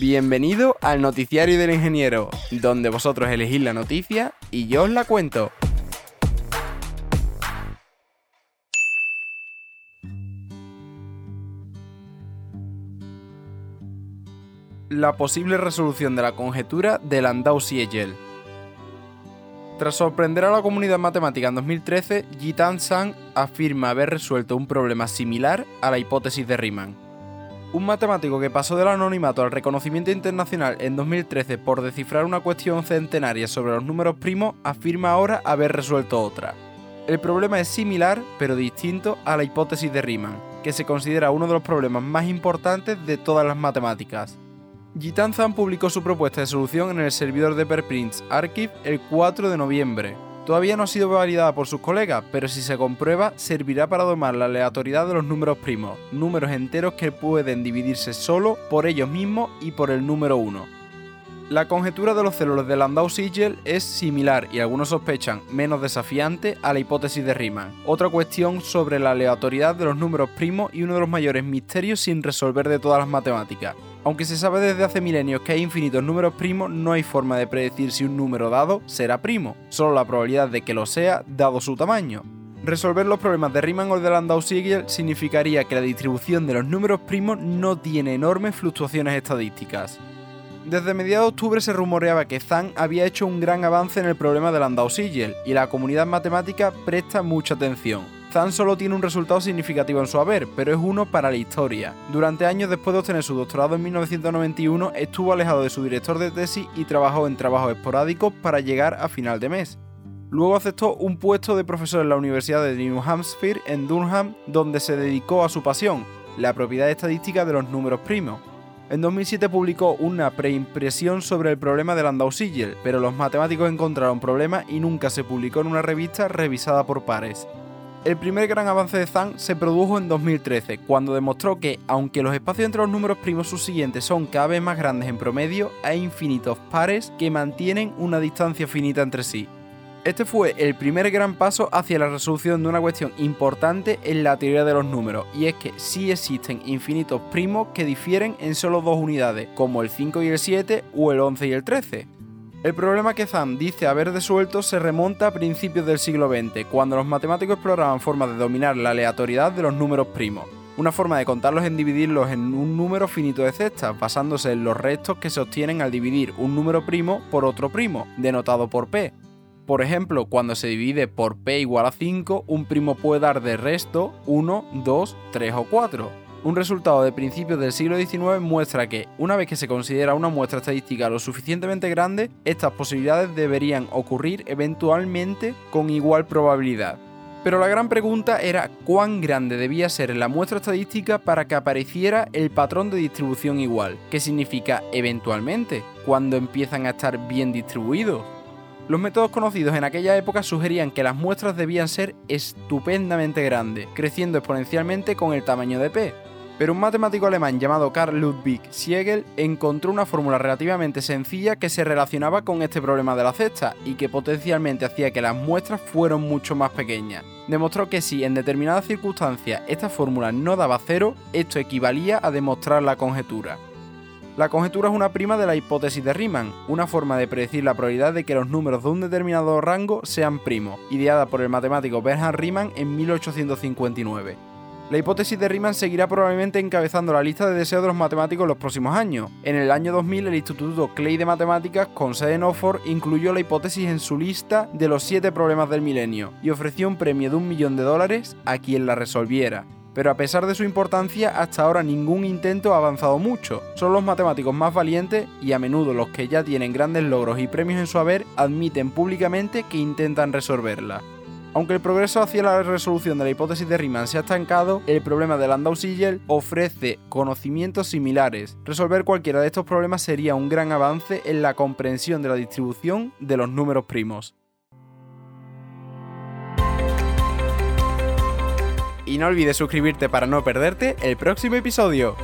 Bienvenido al Noticiario del Ingeniero, donde vosotros elegís la noticia y yo os la cuento. La posible resolución de la conjetura de Landau-Siegel. Tras sorprender a la comunidad matemática en 2013, Jitan Sang afirma haber resuelto un problema similar a la hipótesis de Riemann. Un matemático que pasó del anonimato al reconocimiento internacional en 2013 por descifrar una cuestión centenaria sobre los números primos afirma ahora haber resuelto otra. El problema es similar pero distinto a la hipótesis de Riemann, que se considera uno de los problemas más importantes de todas las matemáticas. Jitan Zhang publicó su propuesta de solución en el servidor de Perprints Archive el 4 de noviembre, Todavía no ha sido validada por sus colegas, pero si se comprueba, servirá para domar la aleatoriedad de los números primos, números enteros que pueden dividirse solo por ellos mismos y por el número 1. La conjetura de los celos de Landau-Siegel es similar y algunos sospechan menos desafiante a la hipótesis de Riemann, otra cuestión sobre la aleatoriedad de los números primos y uno de los mayores misterios sin resolver de todas las matemáticas. Aunque se sabe desde hace milenios que hay infinitos números primos, no hay forma de predecir si un número dado será primo, solo la probabilidad de que lo sea dado su tamaño. Resolver los problemas de Riemann o de Landau-Siegel significaría que la distribución de los números primos no tiene enormes fluctuaciones estadísticas. Desde mediados de octubre se rumoreaba que Zhang había hecho un gran avance en el problema de Landau-Siegel y la comunidad matemática presta mucha atención. Zhang solo tiene un resultado significativo en su haber, pero es uno para la historia. Durante años después de obtener su doctorado en 1991, estuvo alejado de su director de tesis y trabajó en trabajos esporádicos para llegar a final de mes. Luego aceptó un puesto de profesor en la Universidad de New Hampshire en Durham, donde se dedicó a su pasión, la propiedad estadística de los números primos. En 2007 publicó una preimpresión sobre el problema de Landau-Siegel, pero los matemáticos encontraron problemas y nunca se publicó en una revista revisada por pares. El primer gran avance de Zhang se produjo en 2013, cuando demostró que, aunque los espacios entre los números primos subsiguientes son cada vez más grandes en promedio, hay infinitos pares que mantienen una distancia finita entre sí. Este fue el primer gran paso hacia la resolución de una cuestión importante en la teoría de los números, y es que sí existen infinitos primos que difieren en solo dos unidades, como el 5 y el 7 o el 11 y el 13. El problema que Zhang dice haber desuelto se remonta a principios del siglo XX, cuando los matemáticos exploraban formas de dominar la aleatoriedad de los números primos, una forma de contarlos en dividirlos en un número finito de cestas, basándose en los restos que se obtienen al dividir un número primo por otro primo, denotado por p. Por ejemplo, cuando se divide por p igual a 5, un primo puede dar de resto 1, 2, 3 o 4. Un resultado de principios del siglo XIX muestra que, una vez que se considera una muestra estadística lo suficientemente grande, estas posibilidades deberían ocurrir eventualmente con igual probabilidad. Pero la gran pregunta era cuán grande debía ser la muestra estadística para que apareciera el patrón de distribución igual, que significa eventualmente, cuando empiezan a estar bien distribuidos. Los métodos conocidos en aquella época sugerían que las muestras debían ser estupendamente grandes, creciendo exponencialmente con el tamaño de P, pero un matemático alemán llamado Karl Ludwig Siegel encontró una fórmula relativamente sencilla que se relacionaba con este problema de la cesta y que potencialmente hacía que las muestras fueran mucho más pequeñas. Demostró que si en determinadas circunstancias esta fórmula no daba cero, esto equivalía a demostrar la conjetura. La conjetura es una prima de la hipótesis de Riemann, una forma de predecir la probabilidad de que los números de un determinado rango sean primos, ideada por el matemático Bernhard Riemann en 1859. La hipótesis de Riemann seguirá probablemente encabezando la lista de deseos de los matemáticos en los próximos años. En el año 2000, el Instituto Clay de Matemáticas, con sede en Oxford, incluyó la hipótesis en su lista de los siete problemas del milenio y ofreció un premio de un millón de dólares a quien la resolviera. Pero a pesar de su importancia, hasta ahora ningún intento ha avanzado mucho. Son los matemáticos más valientes y a menudo los que ya tienen grandes logros y premios en su haber admiten públicamente que intentan resolverla. Aunque el progreso hacia la resolución de la hipótesis de Riemann se ha estancado, el problema de Landau-Siegel ofrece conocimientos similares. Resolver cualquiera de estos problemas sería un gran avance en la comprensión de la distribución de los números primos. Y no olvides suscribirte para no perderte el próximo episodio.